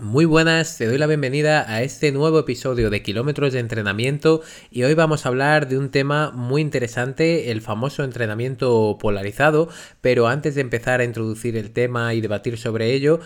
Muy buenas, te doy la bienvenida a este nuevo episodio de Kilómetros de Entrenamiento y hoy vamos a hablar de un tema muy interesante, el famoso entrenamiento polarizado, pero antes de empezar a introducir el tema y debatir sobre ello,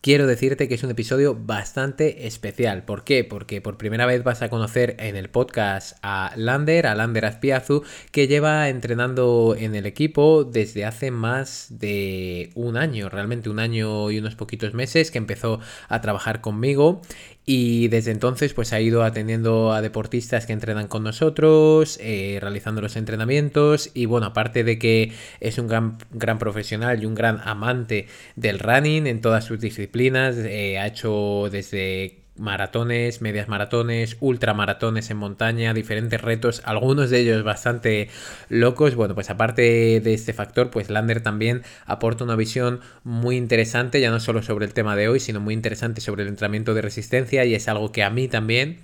Quiero decirte que es un episodio bastante especial. ¿Por qué? Porque por primera vez vas a conocer en el podcast a Lander, a Lander Azpiazu, que lleva entrenando en el equipo desde hace más de un año, realmente un año y unos poquitos meses, que empezó a trabajar conmigo y desde entonces pues ha ido atendiendo a deportistas que entrenan con nosotros, eh, realizando los entrenamientos y bueno, aparte de que es un gran, gran profesional y un gran amante del running en todas sus disciplinas, eh, ha hecho desde maratones, medias maratones, ultramaratones en montaña, diferentes retos, algunos de ellos bastante locos. Bueno, pues aparte de este factor, pues Lander también aporta una visión muy interesante, ya no solo sobre el tema de hoy, sino muy interesante sobre el entrenamiento de resistencia y es algo que a mí también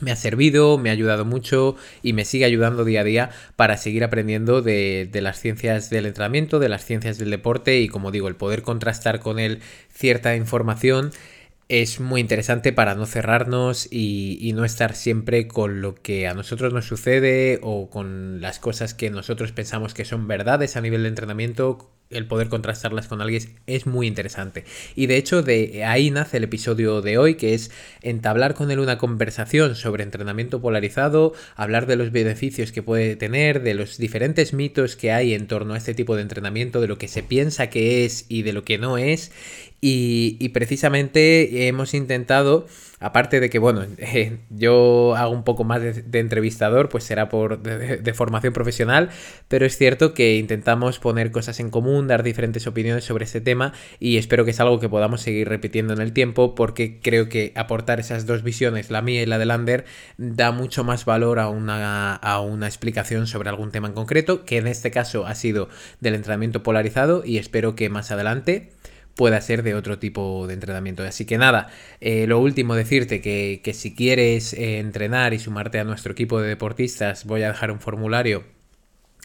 me ha servido, me ha ayudado mucho y me sigue ayudando día a día para seguir aprendiendo de, de, las ciencias del entrenamiento, de las ciencias del deporte y como digo, el poder contrastar con él cierta información es muy interesante para no cerrarnos y, no estar siempre con lo que a nosotros nos sucede o con las cosas que nosotros pensamos que son verdades a nivel de entrenamiento. El poder contrastarlas con alguien es muy interesante. Y de hecho, de ahí nace el episodio de hoy, que es entablar con él una conversación sobre entrenamiento polarizado, hablar de los beneficios que puede tener, de los diferentes mitos que hay en torno a este tipo de entrenamiento, de lo que se piensa que es y de lo que no es. Y, precisamente hemos intentado, aparte de que, bueno, yo hago un poco más de, entrevistador, pues será por de, formación profesional, pero es cierto que intentamos poner cosas en común, dar diferentes opiniones sobre este tema y espero que es algo que podamos seguir repitiendo en el tiempo porque creo que aportar esas dos visiones, la mía y la de Lander, da mucho más valor a una, a una explicación sobre algún tema en concreto, que en este caso ha sido del entrenamiento polarizado y espero que más adelante pueda ser de otro tipo de entrenamiento. Así que nada, eh, lo último decirte que, si quieres eh, entrenar y sumarte a nuestro equipo de deportistas, voy a dejar un formulario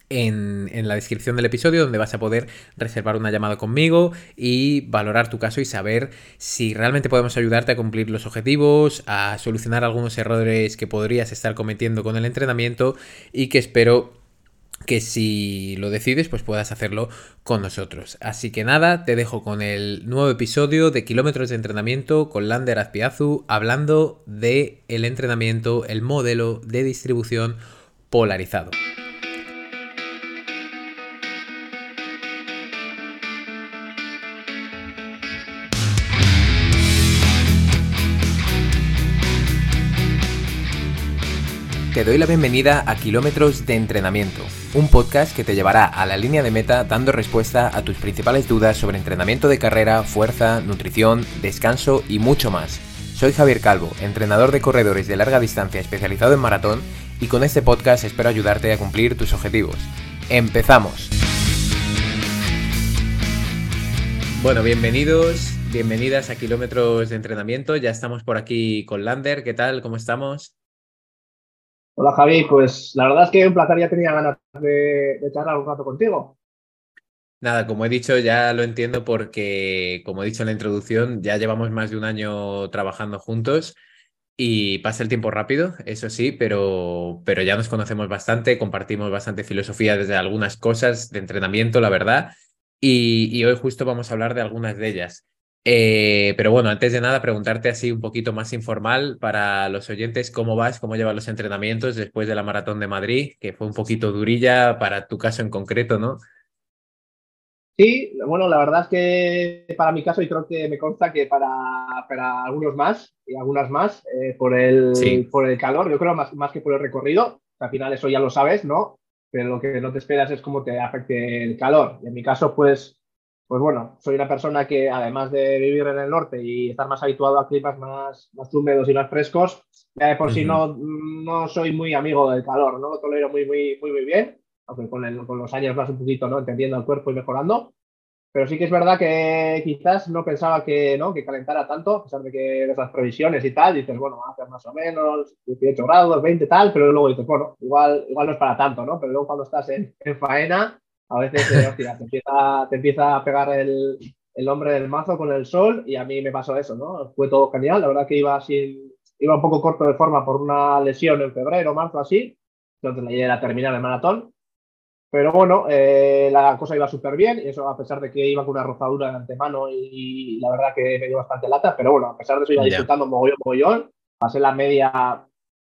en, en, la descripción del episodio donde vas a poder reservar una llamada conmigo y valorar tu caso y saber si realmente podemos ayudarte a cumplir los objetivos, a solucionar algunos errores que podrías estar cometiendo con el entrenamiento y que espero que si lo decides, pues puedas hacerlo con nosotros. Así que nada, te dejo con el nuevo episodio de Kilómetros de Entrenamiento con Lander Azpiazu, hablando de el entrenamiento, el modelo de distribución polarizado. Te doy la bienvenida a Kilómetros de Entrenamiento, un podcast que te llevará a la línea de meta dando respuesta a tus principales dudas sobre entrenamiento de carrera, fuerza, nutrición, descanso y mucho más. Soy Javier Calvo, entrenador de corredores de larga distancia especializado en maratón y con este podcast espero ayudarte a cumplir tus objetivos. ¡Empezamos! Bueno, bienvenidos, bienvenidas a Kilómetros de Entrenamiento. Ya estamos por aquí con Lander. ¿Qué tal? ¿Cómo estamos? Hola Javi, pues la verdad es que un placer, ya tenía ganas de, charlar un rato contigo. Nada, como he dicho, ya lo entiendo porque, como he dicho en la introducción, ya llevamos más de un año trabajando juntos y pasa el tiempo rápido, eso sí, pero, pero ya nos conocemos bastante, compartimos bastante filosofía desde algunas cosas de entrenamiento, la verdad, y hoy justo vamos a hablar de algunas de ellas. Eh, pero bueno, antes de nada, preguntarte así un poquito más informal para los oyentes, ¿cómo vas? ¿Cómo llevas los entrenamientos después de la maratón de Madrid? Que fue un poquito durilla para tu caso en concreto, ¿no? Sí, bueno, la verdad es que para mi caso y creo que me consta que para, para algunos más y algunas más, eh, por, el, por el calor, yo creo más, más que por el recorrido, al final eso ya lo sabes, ¿no? Pero lo que no te esperas es cómo te afecte el calor. Y en mi caso, pues pues bueno, soy una persona que además de vivir en el norte y estar más habituado a climas más, más húmedos y más frescos, ya de por sí no, no soy muy amigo del calor, ¿no? Lo tolero muy, muy, muy, muy bien, aunque con, con los años vas un poquito, ¿no? Entendiendo el cuerpo y mejorando. Pero sí que es verdad que quizás no pensaba que, ¿no? que calentara tanto, a pesar de que ves las previsiones y tal, dices, bueno, va a hacer más o menos 18 grados, 20 tal, pero luego dices, bueno, igual, igual no es para tanto, ¿no? Pero luego cuando estás en, en faena, a veces eh, te, empieza, te, empieza, a pegar el, el hombre del mazo con el sol y a mí me pasó eso, ¿no? Fue todo genial, la verdad que iba sin, iba un poco corto de forma por una lesión en febrero, marzo, así, entonces la idea era terminar el maratón, pero bueno, eh, la cosa iba súper bien, y eso a pesar de que iba con una rozadura de antemano y, la verdad que me dio bastante lata, pero bueno, a pesar de eso iba disfrutando mogollón, mogollón, pasé la media,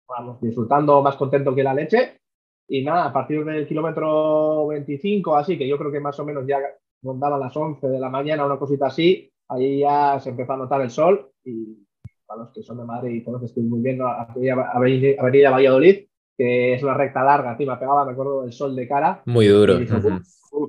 vamos, disfrutando más contento que la leche, y nada, a partir del kilómetro 25, así que yo creo que más o menos ya rondaban las 11 de la mañana, una cosita así, ahí ya se empezó a notar el sol y para los que son de Madrid y todos los que estoy muy bien, Avenida Valladolid, que es una recta larga, encima pegaba, me acuerdo, el sol de cara. Muy duro.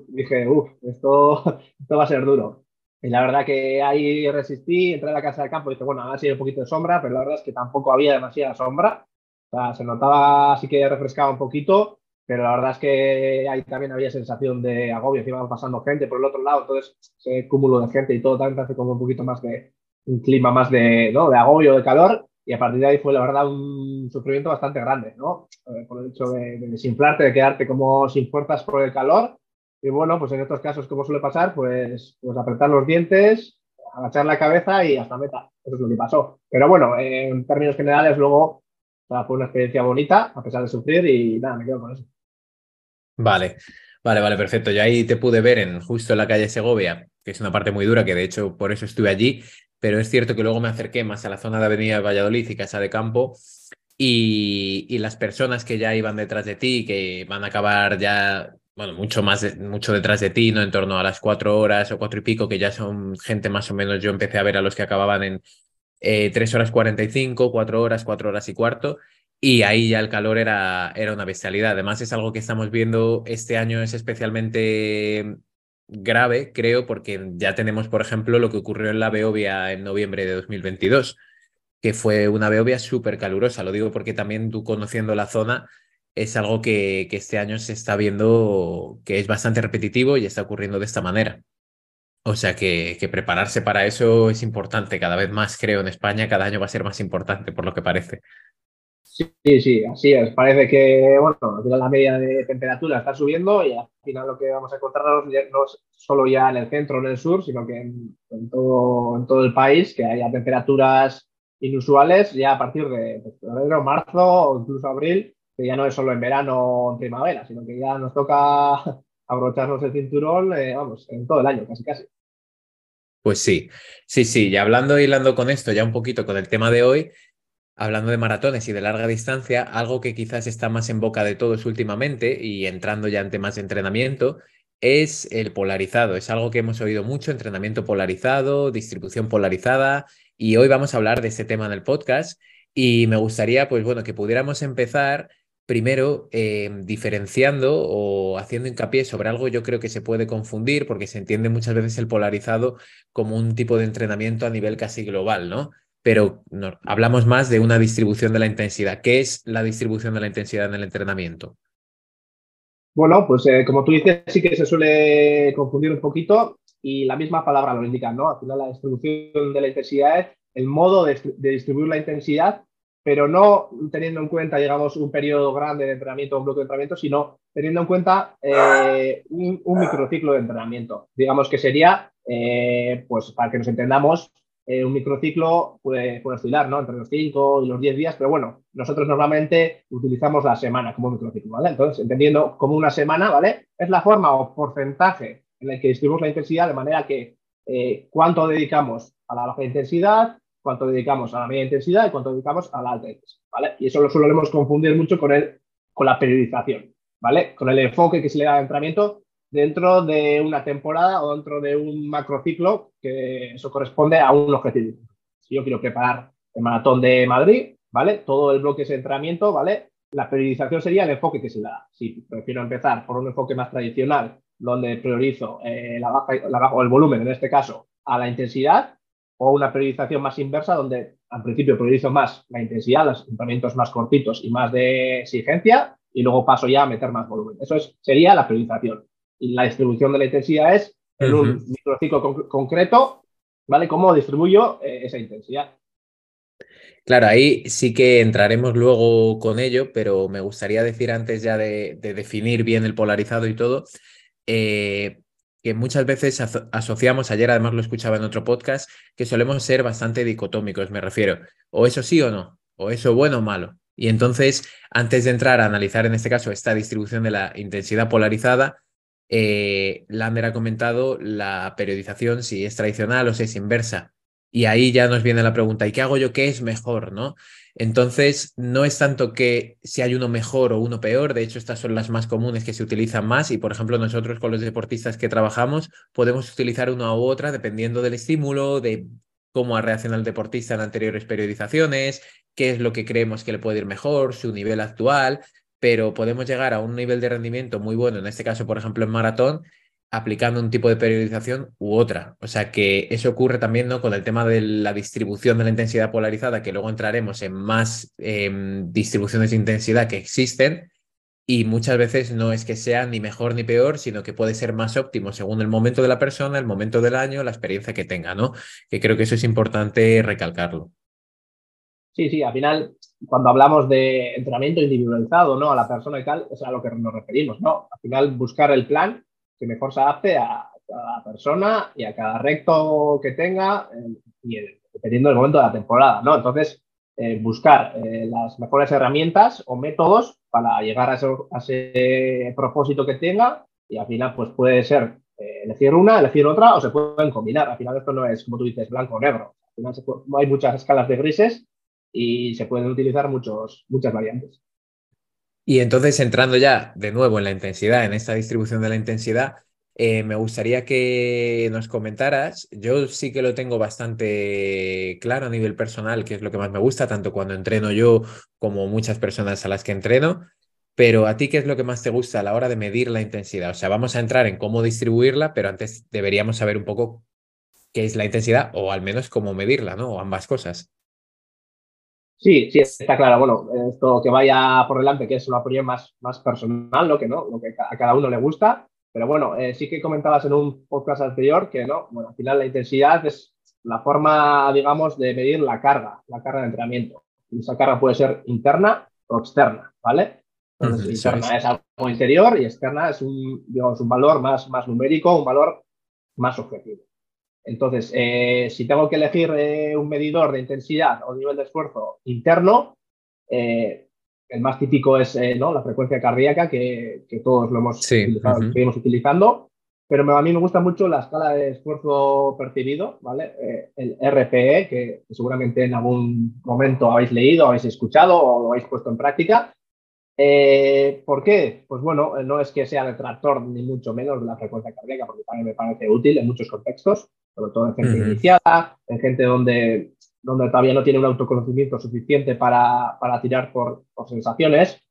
dije, uff, esto, esto va a ser duro. Y la verdad que ahí resistí, entré a la casa de campo y dije, bueno, ha sido un poquito de sombra, pero la verdad es que tampoco había demasiada sombra. Sea, se notaba así que refrescaba un poquito, pero la verdad es que ahí también había sensación de agobio, que iban pasando gente por el otro lado, entonces ese cúmulo de gente y todo también hace como un poquito más de un clima más de, ¿no? de agobio, de calor, y a partir de ahí fue la verdad un sufrimiento bastante grande, ¿no? Eh, por el hecho de, desinflarte, de quedarte como sin fuerzas por el calor, y bueno, pues en estos casos, como suele pasar, pues, pues apretar los dientes, agachar la cabeza y hasta meta. Eso es lo que pasó. Pero bueno, en términos generales, luego fue una experiencia bonita, a pesar de sufrir, y nada, me quedo con eso. Vale, vale, vale, perfecto. Yo ahí te pude ver en justo en la calle Segovia, que es una parte muy dura, que de hecho por eso estuve allí, pero es cierto que luego me acerqué más a la zona de Avenida Valladolid y Casa de Campo, y, y, las personas que ya iban detrás de ti, que van a acabar ya, bueno, mucho más, mucho detrás de ti, ¿no? En torno a las cuatro horas o cuatro y pico, que ya son gente más o menos, yo empecé a ver a los que acababan en eh, tres horas cuarenta y cinco, cuatro horas, cuatro horas y cuarto, y ahí ya el calor era, era una bestialidad. Además, es algo que estamos viendo este año, es especialmente grave, creo, porque ya tenemos, por ejemplo, lo que ocurrió en la Beovia en noviembre de 2022, que fue una Beovia súper calurosa. Lo digo porque también tú conociendo la zona, es algo que, que este año se está viendo que es bastante repetitivo y está ocurriendo de esta manera. O sea que, que, prepararse para eso es importante, cada vez más creo en España, cada año va a ser más importante por lo que parece. Sí, sí, así es. Parece que, bueno, la media de temperatura está subiendo y al final lo que vamos a encontrarnos no es solo ya en el centro o en el sur, sino que en, todo, en todo el país, que haya temperaturas inusuales ya a partir de pues, febrero, marzo o incluso abril, que ya no es solo en verano o en primavera, sino que ya nos toca abrocharnos el cinturón, eh, vamos, en todo el año, casi casi. Pues sí, sí, sí, y hablando y hablando con esto, ya un poquito con el tema de hoy, hablando de maratones y de larga distancia, algo que quizás está más en boca de todos últimamente y entrando ya en temas de entrenamiento, es el polarizado. Es algo que hemos oído mucho, entrenamiento polarizado, distribución polarizada, y hoy vamos a hablar de este tema en el podcast. Y me gustaría, pues bueno, que pudiéramos empezar primero eh, diferenciando o haciendo hincapié sobre algo yo creo que se puede confundir porque se entiende muchas veces el polarizado como un tipo de entrenamiento a nivel casi global, ¿no? pero hablamos más de una distribución de la intensidad. ¿Qué es la distribución de la intensidad en el entrenamiento? Bueno, pues eh, como tú dices, sí que se suele confundir un poquito y la misma palabra lo indica, ¿no? Al final la distribución de la intensidad es el modo de, distribuir la intensidad, pero no teniendo en cuenta, digamos, un periodo grande de entrenamiento o un bloque de entrenamiento, sino teniendo en cuenta eh, un, microciclo de entrenamiento. Digamos que sería, eh, pues para que nos entendamos, eh, un microciclo puede, puede oscilar, ¿no? Entre los 5 y los 10 días, pero bueno, nosotros normalmente utilizamos la semana como microciclo, ¿vale? Entonces, entendiendo como una semana, ¿vale? Es la forma o porcentaje en el que distribuimos la intensidad de manera que cuánto dedicamos a la baja intensidad, cuánto dedicamos a la media intensidad y cuánto dedicamos a la alta intensidad, ¿vale? Y eso lo solemos confundir mucho con, el, con la periodización, ¿vale? Con el enfoque que se le da al entrenamiento dentro de una temporada o dentro de un macrociclo que eso corresponde a un objetivo. Si yo quiero preparar el maratón de Madrid, ¿vale? Todo el bloque de entrenamiento, ¿vale? La periodización sería el enfoque que se le da. Si prefiero empezar por un enfoque más tradicional, donde priorizo eh, la baja, el volumen, en este caso, a la intensidad, o una periodización más inversa, donde al principio priorizo más la intensidad, los entrenamientos más cortitos y más de exigencia, y luego paso ya a meter más volumen. Eso es, sería la priorización y la distribución de la intensidad es en un microciclo concreto, ¿vale? ¿Cómo distribuyo eh, esa intensidad? Claro, ahí sí que entraremos luego con ello, pero me gustaría decir antes ya de, definir bien el polarizado y todo, eh, que muchas veces asociamos, ayer además lo escuchaba en otro podcast, que solemos ser bastante dicotómicos, me refiero, o eso sí o no, o eso bueno o malo. Y entonces, antes de entrar a analizar en este caso esta distribución de la intensidad polarizada, eh, Lander ha comentado la periodización, si es tradicional o si es inversa. Y ahí ya nos viene la pregunta, ¿y qué hago yo? ¿Qué es mejor? ¿no? Entonces, no es tanto que si hay uno mejor o uno peor, de hecho estas son las más comunes que se utilizan más y, por ejemplo, nosotros con los deportistas que trabajamos podemos utilizar una u otra dependiendo del estímulo, de cómo ha reaccionado el deportista en anteriores periodizaciones, qué es lo que creemos que le puede ir mejor, su nivel actual, pero podemos llegar a un nivel de rendimiento muy bueno, en este caso, por ejemplo, en maratón, aplicando un tipo de periodización u otra. O sea que eso ocurre también ¿no? con el tema de la distribución de la intensidad polarizada, que luego entraremos en más em, distribuciones de intensidad que existen. Y muchas veces no es que sea ni mejor ni peor, sino que puede ser más óptimo según el momento de la persona, el momento del año, la experiencia que tenga, ¿no? Que creo que eso es importante recalcarlo. Sí, sí, al final, cuando hablamos de entrenamiento individualizado, ¿no? A la persona y tal, es a lo que nos referimos, ¿no? Al final, buscar el plan que mejor se adapte a cada persona y a cada recto que tenga, eh, y dependiendo del momento de la temporada, ¿no? Entonces, eh, buscar eh, las mejores herramientas o métodos para llegar a, ese propósito que tenga y al final, pues puede ser elegir una, elegir otra o se pueden combinar. Al final esto no es, como tú dices, blanco o negro. Al final hay muchas escalas de grises y se pueden utilizar muchos, muchas variantes. Y entonces, entrando ya de nuevo en la intensidad, en esta distribución de la intensidad, eh, me gustaría que nos comentaras, yo sí que lo tengo bastante claro a nivel personal, que es lo que más me gusta, tanto cuando entreno yo como muchas personas a las que entreno, pero a ti, ¿qué es lo que más te gusta a la hora de medir la intensidad? O sea, vamos a entrar en cómo distribuirla, pero antes deberíamos saber un poco qué es la intensidad o al menos cómo medirla, ¿no? O ambas cosas. Sí, sí, está claro. Bueno, esto que vaya por delante, que es una opinión más, más personal, lo que no, lo que a cada uno le gusta. Pero bueno, eh, sí que comentabas en un podcast anterior que no, bueno, al final la intensidad es la forma, digamos, de medir la carga, la carga de entrenamiento. Y esa carga puede ser interna o externa, ¿vale? Entonces, interna es. algo interior y externa es un, digamos, un valor más, más numérico, un valor más objetivo. Entonces, eh, si tengo que elegir eh, un medidor de intensidad o nivel de esfuerzo interno, eh, el más típico es ¿no? la frecuencia cardíaca, que, todos lo hemos seguimos utilizando, pero a mí me gusta mucho la escala de esfuerzo percibido, ¿vale? el RPE, que seguramente en algún momento habéis leído, habéis escuchado o lo habéis puesto en práctica. ¿Por qué? Pues bueno, no es que sea detractor ni mucho menos de la frecuencia cardíaca, porque también me parece útil en muchos contextos, sobre todo en gente iniciada, en gente donde, donde todavía no tiene un autoconocimiento suficiente para, para tirar por, por, sensaciones.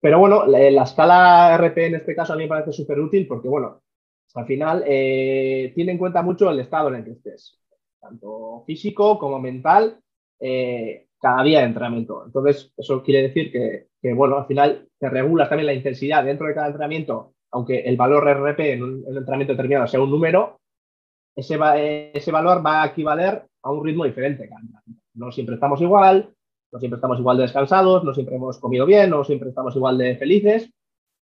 Pero bueno, la, la, escala RP en este caso a mí me parece súper útil porque, bueno, al final eh, tiene en cuenta mucho el estado en el que estés, tanto físico como mental, eh, cada día de entrenamiento. Entonces, eso quiere decir que, que, bueno, al final te regulas también la intensidad dentro de cada entrenamiento, aunque el valor RP en un, en un entrenamiento determinado sea un número, ese, ese valor va a equivaler a un ritmo diferente. No siempre estamos igual, no siempre estamos igual de descansados, no siempre hemos comido bien, no siempre estamos igual de felices.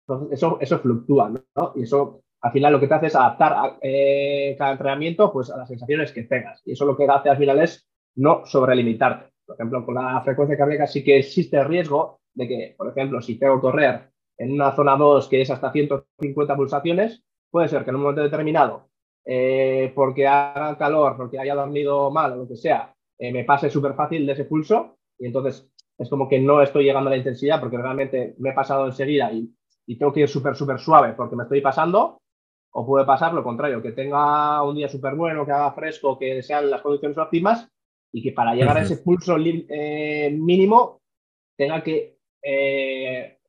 Entonces, eso, eso fluctúa, ¿no? Y eso, al final, lo que te hace es adaptar eh, cada entrenamiento pues, a las sensaciones que tengas. Y eso lo que hace al final es no sobrelimitarte. Por ejemplo, con la frecuencia cardíaca sí que existe el riesgo de que, por ejemplo, si tengo que correr en una zona 2 que es hasta 150 pulsaciones, puede ser que en un momento determinado eh, porque haga calor, porque haya dormido mal o lo que sea, eh, me pase súper fácil de ese pulso y entonces es como que no estoy llegando a la intensidad porque realmente me he pasado enseguida y, y tengo que ir súper, súper suave porque me estoy pasando. O puede pasar lo contrario, que tenga un día súper bueno, que haga fresco, que sean las condiciones óptimas y que para llegar a ese pulso eh, mínimo tenga que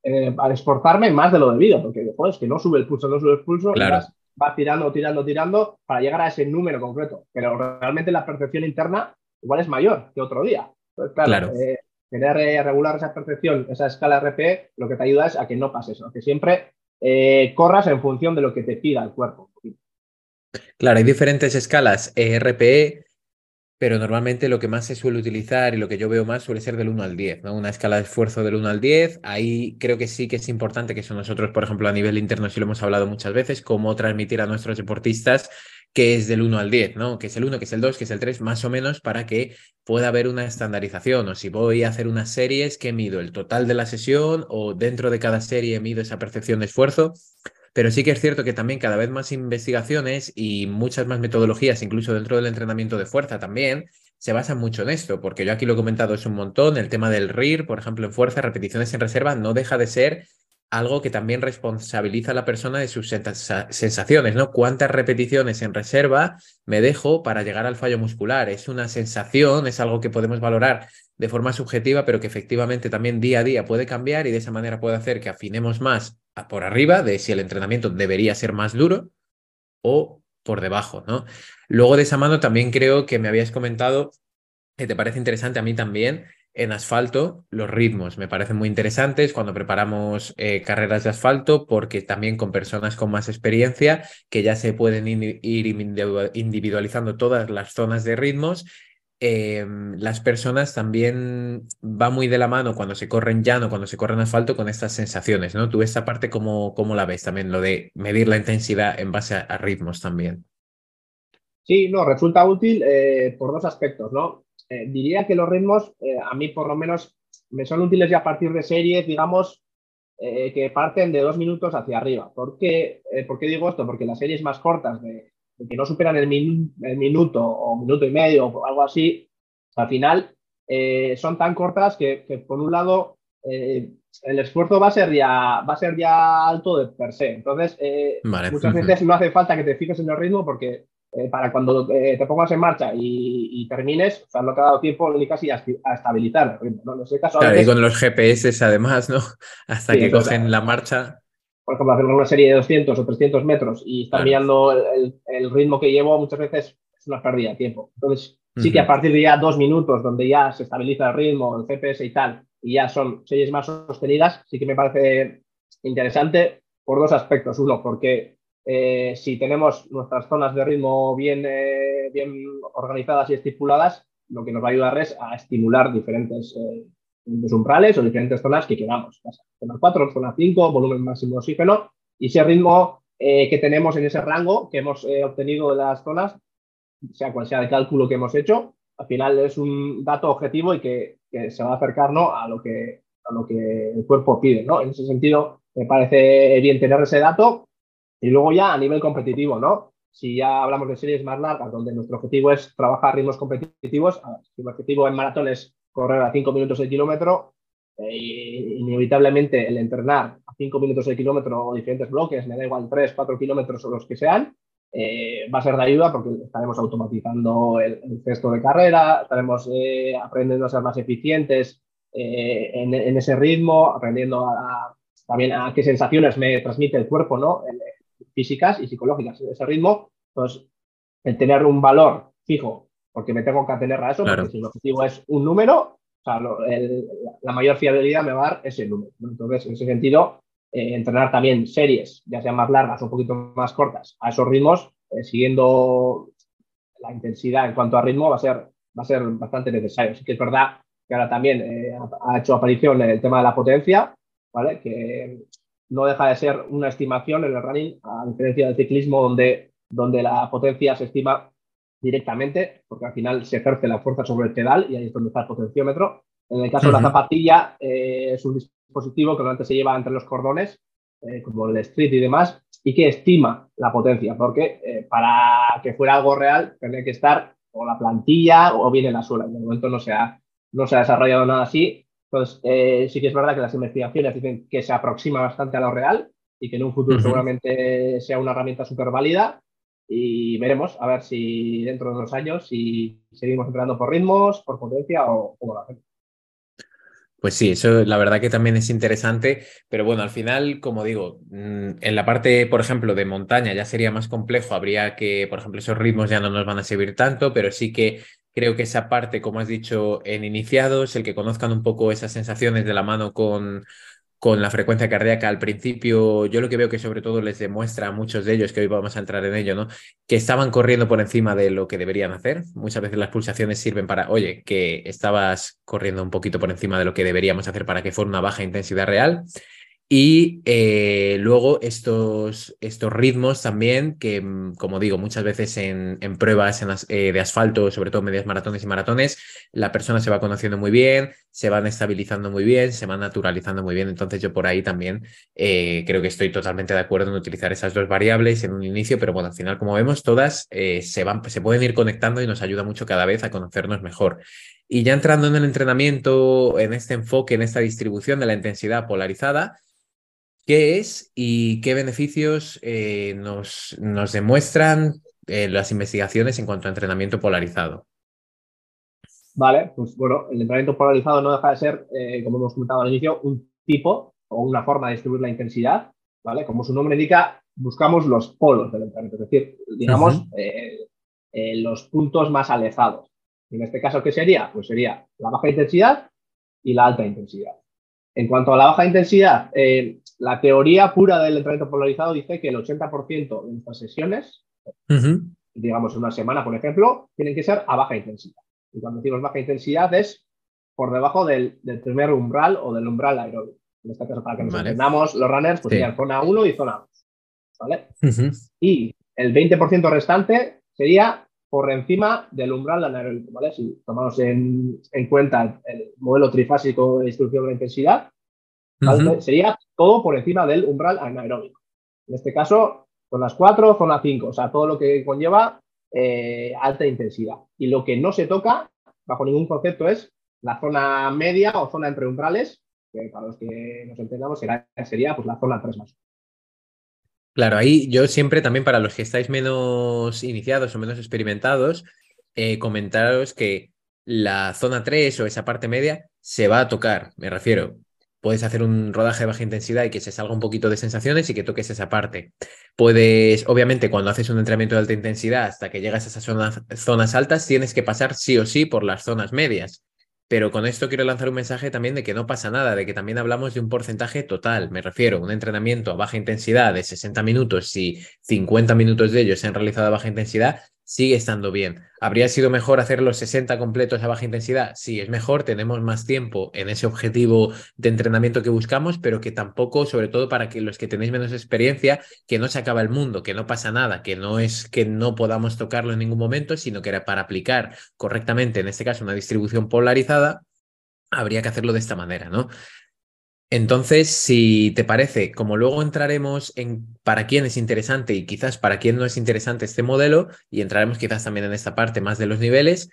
exportarme más de lo debido, porque después que no sube el pulso, no sube el pulso, claro va tirando, tirando, tirando para llegar a ese número concreto. Pero realmente la percepción interna igual es mayor que otro día. claro, eh, tener eh, regular esa percepción, esa escala RP, lo que te ayuda es a que no pase eso, que siempre eh, corras en función de lo que te pida el cuerpo. Claro, hay diferentes escalas RPE pero normalmente lo que más se suele utilizar y lo que yo veo más suele ser del 1 al 10, ¿no? Una escala de esfuerzo del 1 al 10. Ahí creo que sí que es importante que eso nosotros, por ejemplo, a nivel interno, sí lo hemos hablado muchas veces, cómo transmitir a nuestros deportistas que es del 1 al 10, ¿no? Que es el 1, que es el 2, que es el 3, más o menos para que pueda haber una estandarización. O si voy a hacer unas series, ¿qué mido? ¿El total de la sesión o dentro de cada serie mido esa percepción de esfuerzo? Pero sí que es cierto que también cada vez más investigaciones y muchas más metodologías, incluso dentro del entrenamiento de fuerza también, se basan mucho en esto, porque yo aquí lo he comentado es un montón, el tema del RIR, por ejemplo, en fuerza, repeticiones en reserva, no deja de ser algo que también responsabiliza a la persona de sus sensaciones, ¿no? ¿Cuántas repeticiones en reserva me dejo para llegar al fallo muscular? Es una sensación, es algo que podemos valorar de forma subjetiva, pero que efectivamente también día a día puede cambiar y de esa manera puede hacer que afinemos más por arriba de si el entrenamiento debería ser más duro o por debajo, ¿no? Luego de esa mano también creo que me habías comentado que te parece interesante a mí también en asfalto los ritmos. Me parecen muy interesantes cuando preparamos eh, carreras de asfalto porque también con personas con más experiencia que ya se pueden ir individualizando todas las zonas de ritmos Em, las personas también va muy de la mano cuando se corren llano, cuando se corren asfalto con estas sensaciones, ¿no? Tú esta parte, ¿cómo, cómo la ves también? Lo de medir la intensidad en base a, ritmos también. Sí, no, resulta útil eh, por dos aspectos, ¿no? Eh, diría que los ritmos, eh, a mí por lo menos, me son útiles ya a partir de series, digamos, que parten de dos minutos hacia arriba. ¿Por qué, ¿Por qué digo esto? Porque las series más cortas de que no superan el, minuto o minuto y medio o algo así, al final eh, son tan cortas que, por un lado eh, el esfuerzo va a ser ya va a ser ya alto de per se. Entonces, eh, muchas veces no hace falta que te fijes en el ritmo porque para cuando te pongas en marcha y, termines, o sea, no te ha dado tiempo ni casi a, estabilizar el ritmo. claro, y con los GPS además, ¿no? Hasta que cogen la marcha por ejemplo, hacer una serie de 200 o 300 metros y estar mirando el, ritmo que llevo, muchas veces es una pérdida de tiempo. Entonces, sí que a partir de ya dos minutos, donde ya se estabiliza el ritmo, el GPS y tal, y ya son series más sostenidas, sí que me parece interesante por dos aspectos. Uno, porque eh, si tenemos nuestras zonas de ritmo bien, eh, bien organizadas y estipuladas, lo que nos va a ayudar es a estimular diferentes eh, los umbrales o diferentes zonas que queramos. Zona 4, zona 5, volumen máximo de oxígeno y ese ritmo eh, que tenemos en ese rango que hemos eh, obtenido de las zonas, sea cual sea el cálculo que hemos hecho, al final es un dato objetivo y que, se va a acercar a, lo que, a lo que el cuerpo pide. ¿no? En ese sentido, me parece bien tener ese dato. Y luego ya a nivel competitivo, ¿no? Si ya hablamos de series más largas, donde nuestro objetivo es trabajar ritmos competitivos, si el objetivo en maratón es correr a 5 minutos el kilómetro, eh, inevitablemente el entrenar a 5 minutos el kilómetro o diferentes bloques, me da igual 3, 4 kilómetros o los que sean, eh, va a ser de ayuda porque estaremos automatizando el, el cesto de carrera, estaremos eh, aprendiendo a ser más eficientes en, ese ritmo, aprendiendo a, también a qué sensaciones me transmite el cuerpo, ¿no? físicas y psicológicas ese ritmo. Entonces, el tener un valor fijo porque me tengo que atener a eso, porque si el objetivo es un número, o sea, la mayor fiabilidad me va a dar ese número. Entonces, en ese sentido, eh, entrenar también series, ya sean más largas o un poquito más cortas, a esos ritmos, eh, siguiendo la intensidad en cuanto a ritmo, va a ser, va a ser bastante necesario. Así que es verdad que ahora también eh, ha hecho aparición el tema de la potencia, ¿vale? que no deja de ser una estimación en el running, a diferencia del ciclismo, donde, donde la potencia se estima directamente, porque al final se ejerce la fuerza sobre el pedal y ahí es donde está el potenciómetro. En el caso de la zapatilla, eh, es un dispositivo que normalmente se lleva entre los cordones, eh, como el street y demás, y que estima la potencia, porque eh, para que fuera algo real tiene que estar o la plantilla o bien en la suela. De momento no se ha, no se ha desarrollado nada así. Entonces, sí que es verdad que las investigaciones dicen que se aproxima bastante a lo real y que en un futuro seguramente sea una herramienta súper válida y veremos a ver si dentro de unos años si seguimos entrenando por ritmos, por potencia o cómo lo hacemos. Pues sí, eso la verdad que también es interesante, pero bueno, al final, como digo, mm, en la parte, por ejemplo, de montaña ya sería más complejo, habría que, por ejemplo, esos ritmos ya no nos van a servir tanto, pero sí que creo que esa parte, como has dicho, en iniciados, el que conozcan un poco esas sensaciones de la mano con, con la frecuencia cardíaca al principio, yo lo que veo que sobre todo les demuestra a muchos de ellos, que hoy vamos a entrar en ello, ¿no? Que estaban corriendo por encima de lo que deberían hacer. Muchas veces las pulsaciones sirven para, oye, que estabas corriendo un poquito por encima de lo que deberíamos hacer para que fuera una baja intensidad real. Y eh, luego estos, estos ritmos también, que mm, como digo, muchas veces en, en pruebas en eh, de asfalto, sobre todo medias maratones y maratones, la persona se va conociendo muy bien, se van estabilizando muy bien, se van naturalizando muy bien. Entonces yo por ahí también eh, creo que estoy totalmente de acuerdo en utilizar esas dos variables en un inicio, pero bueno, al final, como vemos, todas se, van, se pueden ir conectando y nos ayuda mucho cada vez a conocernos mejor. Y ya entrando en el entrenamiento, en este enfoque, en esta distribución de la intensidad polarizada, qué es y qué beneficios eh, nos, nos, demuestran eh, las investigaciones en cuanto a entrenamiento polarizado. Vale, pues bueno, el entrenamiento polarizado no deja de ser, eh, como hemos comentado al inicio, un tipo o una forma de distribuir la intensidad, ¿vale? Como su nombre indica, buscamos los polos del entrenamiento, es decir, digamos, los puntos más alejados. En este caso, ¿qué sería? Pues sería la baja intensidad y la alta intensidad. En cuanto a la baja intensidad, eh, la teoría pura del entrenamiento polarizado dice que el 80% de nuestras sesiones, digamos una semana, por ejemplo, tienen que ser a baja intensidad. Y cuando decimos baja intensidad es por debajo del, primer umbral o del umbral aeróbico. En este caso, para que nos entendamos, los runners, pues serían zona 1 y zona 2. ¿vale? Y el 20% restante sería por encima del umbral anaeróbico, ¿vale? Si tomamos en, cuenta el modelo trifásico de distribución de la intensidad, sería todo por encima del umbral anaeróbico. En este caso, zonas 4, zona 5, o sea, todo lo que conlleva eh, alta intensidad. Y lo que no se toca, bajo ningún concepto, es la zona media o zona entre umbrales, que para los que nos entendamos sería pues, la zona 3 más. Claro, ahí yo siempre también para los que estáis menos iniciados o menos experimentados, eh, comentaros que la zona 3 o esa parte media se va a tocar, me refiero. Puedes hacer un rodaje de baja intensidad y que se salga un poquito de sensaciones y que toques esa parte. Puedes, obviamente, cuando haces un entrenamiento de alta intensidad hasta que llegas a esas zonas, zonas altas, tienes que pasar sí o sí por las zonas medias. Pero con esto quiero lanzar un mensaje también de que no pasa nada, de que también hablamos de un porcentaje total. Me refiero, un entrenamiento a baja intensidad de 60 minutos, si 50 minutos de ellos se han realizado a baja intensidad, sigue estando bien. ¿Habría sido mejor hacer los 60 completos a baja intensidad? Sí, es mejor, tenemos más tiempo en ese objetivo de entrenamiento que buscamos, pero que tampoco, sobre todo para que los que tenéis menos experiencia, que no se acaba el mundo, que no pasa nada, que no es que no podamos tocarlo en ningún momento, sino que era para aplicar correctamente, en este caso, una distribución polarizada, habría que hacerlo de esta manera, ¿no? Entonces, si te parece, como luego entraremos en para quién es interesante y quizás para quién no es interesante este modelo, y entraremos quizás también en esta parte más de los niveles,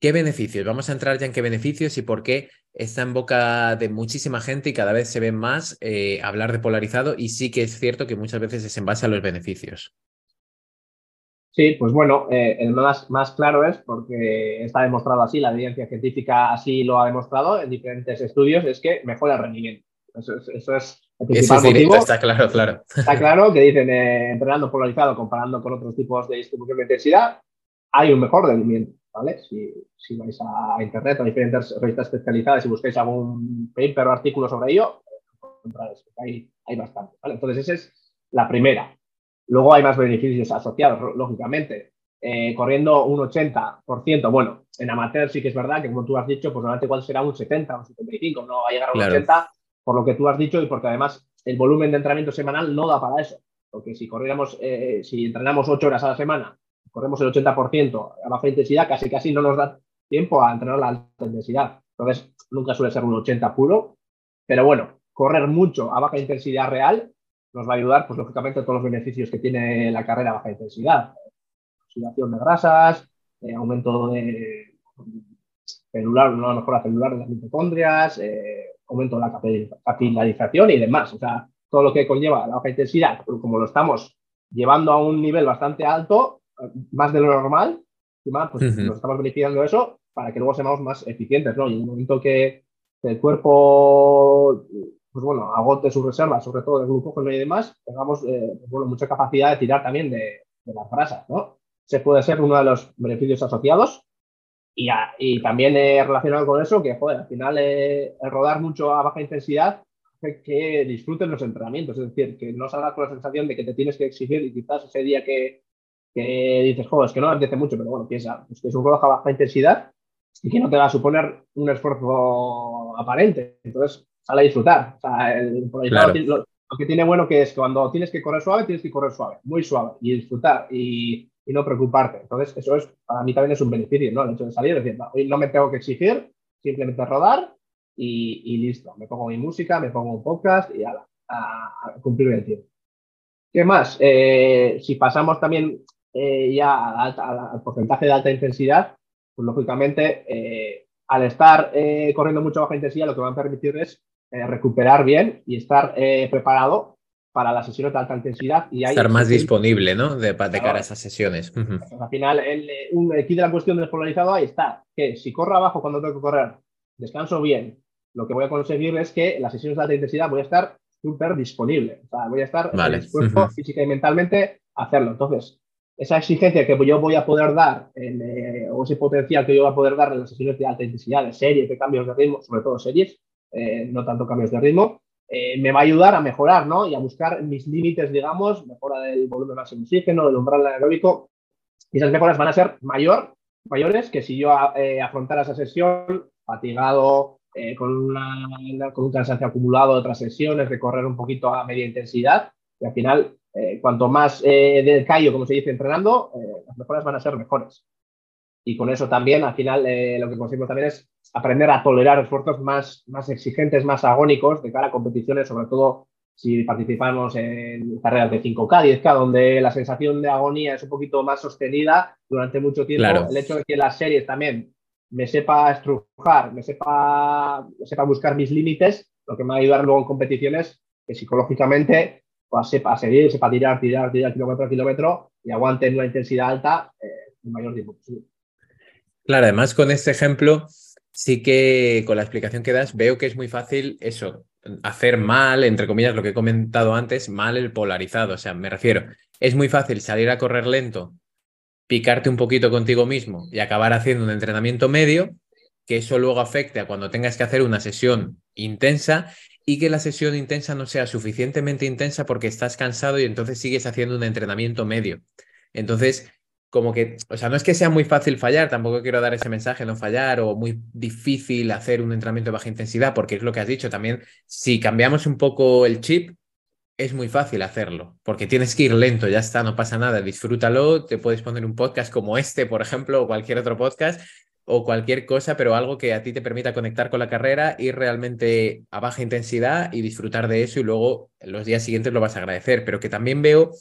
¿qué beneficios? Vamos a entrar ya en qué beneficios y por qué está en boca de muchísima gente y cada vez se ve más eh, hablar de polarizado y sí que es cierto que muchas veces es en base a los beneficios. Sí, pues bueno, eh, el más, más claro es porque está demostrado así, la evidencia científica así lo ha demostrado en diferentes estudios, es que mejora el rendimiento. Eso es, eso es el principal motivo. Está claro, claro. Está claro que dicen, eh, entrenando polarizado comparando con otros tipos de distribución de intensidad, hay un mejor rendimiento. ¿vale? Si, si vais a internet, a diferentes revistas especializadas y buscáis algún paper o artículo sobre ello, hay, hay bastante. ¿vale? Entonces, esa es la primera. Luego hay más beneficios asociados, lógicamente. Eh, corriendo un 80%, bueno, en amateur sí que es verdad que como tú has dicho, pues normalmente igual será un 70, un 75, no va a llegar a un 80, por lo que tú has dicho y porque además el volumen de entrenamiento semanal no da para eso. Porque si corriéramos, eh, si entrenamos 8 horas a la semana, corremos el 80% a baja intensidad, casi casi no nos da tiempo a entrenar la alta intensidad. Entonces, nunca suele ser un 80 puro, pero bueno, correr mucho a baja intensidad real nos va a ayudar, pues lógicamente, todos los beneficios que tiene la carrera a baja intensidad. Oxidación de grasas, eh, aumento de celular, una mejora celular de las mitocondrias, eh, aumento de la capilarización y demás. O sea, todo lo que conlleva la baja intensidad, como lo estamos llevando a un nivel bastante alto, más de lo normal, pues nos estamos beneficiando de eso para que luego seamos más eficientes, ¿no? Y en el momento que el cuerpo pues bueno, agote sus reservas, sobre todo de glucógeno y demás, tengamos eh, pues bueno, mucha capacidad de tirar también de, las grasas, ¿no? Se puede ser uno de los beneficios asociados y, y también relacionado con eso, que joder, al final eh, el rodar mucho a baja intensidad que disfruten los entrenamientos, es decir, que no salgas con la sensación de que te tienes que exigir y quizás ese día que, que dices, joder, es que no apetece mucho, pero bueno, piensa, pues que es un trabajo a baja intensidad y que no te va a suponer un esfuerzo aparente. Entonces, sale a disfrutar. O sea, el, lo, que tiene bueno que es cuando tienes que correr suave, tienes que correr suave, muy suave, y disfrutar y, y no preocuparte. Entonces, eso es, para mí también es un beneficio, ¿no? El hecho de salir, decir, hoy no me tengo que exigir, simplemente rodar y, listo. Me pongo mi música, me pongo un podcast y a, a, cumplir el tiempo. ¿Qué más? Eh, si pasamos también eh, ya al, porcentaje de alta intensidad, pues lógicamente eh, al estar corriendo mucho baja intensidad lo que va a permitir es recuperar bien y estar preparado para las sesiones de alta intensidad. Y Estar más disponible, ¿no? De, de cara a esas sesiones. al final, el, un, aquí de la cuestión del polarizado ahí está, que si corro abajo cuando tengo que correr, descanso bien, lo que voy a conseguir es que en las sesiones de alta intensidad voy a estar súper disponible. O sea, voy a estar dispuesto física y mentalmente a hacerlo. Entonces, esa exigencia que yo voy a poder dar, eh, o ese potencial que yo voy a poder dar en las sesiones de alta intensidad, de series, de cambios de ritmo, sobre todo series, eh, no tanto cambios de ritmo, eh, me va a ayudar a mejorar, ¿no? Y a buscar mis límites, digamos, mejora del volumen máximo oxígeno, del umbral aeróbico. Y esas mejoras van a ser mayor, mayores que si yo afrontara esa sesión fatigado, eh, con, una, con un cansancio acumulado de otras sesiones, de correr un poquito a media intensidad. Y al final, eh, cuanto más eh, del callo, como se dice, entrenando, las mejoras van a ser mejores. Y con eso también, al final, lo que conseguimos también es aprender a tolerar esfuerzos más, más exigentes, más agónicos de cara a competiciones, sobre todo si participamos en carreras de 5K, 10K, donde la sensación de agonía es un poquito más sostenida durante mucho tiempo. El hecho de que las series también me sepa estrujar, me sepa, sepa buscar mis límites, lo que me va a ayudar luego en competiciones que psicológicamente pues, sepa seguir, sepa tirar, tirar, tirar kilómetro a kilómetro y aguante en una intensidad alta eh, el mayor tiempo posible. Claro, además con este ejemplo, sí que con la explicación que das, veo que es muy fácil eso, hacer mal, entre comillas, lo que he comentado antes, mal el polarizado. O sea, me refiero, es muy fácil salir a correr lento picarte un poquito contigo mismo y acabar haciendo un entrenamiento medio, que eso luego afecte a cuando tengas que hacer una sesión intensa y que la sesión intensa no sea suficientemente intensa porque estás cansado y entonces sigues haciendo un entrenamiento medio. Entonces, como que, o sea, no es que sea muy fácil fallar, tampoco quiero dar ese mensaje, no fallar, o muy difícil hacer un entrenamiento de baja intensidad, porque es lo que has dicho también, si cambiamos un poco el chip, es muy fácil hacerlo, porque tienes que ir lento, ya está, no pasa nada, disfrútalo, te puedes poner un podcast como este, por ejemplo, o cualquier otro podcast, o cualquier cosa, pero algo que a ti te permita conectar con la carrera, ir realmente a baja intensidad y disfrutar de eso y luego los días siguientes lo vas a agradecer, pero que también veo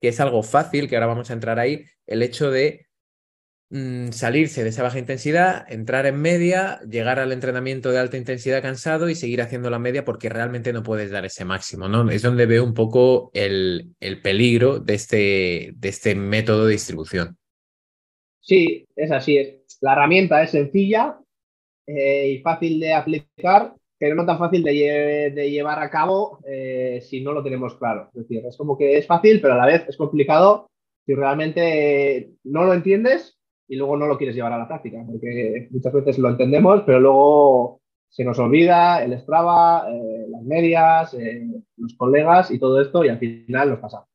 que es algo fácil, que ahora vamos a entrar ahí, el hecho de Mm, salirse de esa baja intensidad, entrar en media, llegar al entrenamiento de alta intensidad cansado y seguir haciendo la media porque realmente no puedes dar ese máximo, ¿no? Es donde veo un poco el, el peligro de este, de este método de distribución. Sí, es así. La herramienta es sencilla eh, y fácil de aplicar, pero no tan fácil de, llevar a cabo eh, si no lo tenemos claro. Es decir, es como que es fácil, pero a la vez es complicado si realmente no lo entiendes y luego no lo quieres llevar a la práctica, porque muchas veces lo entendemos, pero luego se nos olvida el Strava, eh, las medias, eh, los colegas y todo esto, y al final nos pasa.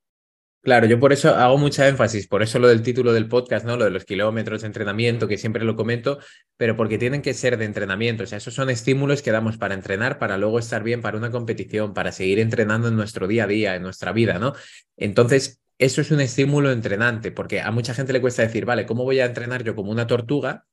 Claro, yo por eso hago mucha énfasis, por eso lo del título del podcast, ¿no? Lo de los kilómetros de entrenamiento, que siempre lo comento, pero porque tienen que ser de entrenamiento. O sea, esos son estímulos que damos para entrenar, para luego estar bien para una competición, para seguir entrenando en nuestro día a día, en nuestra vida, ¿no? Entonces, eso es un estímulo entrenante, porque a mucha gente le cuesta decir, vale, ¿cómo voy a entrenar yo como una tortuga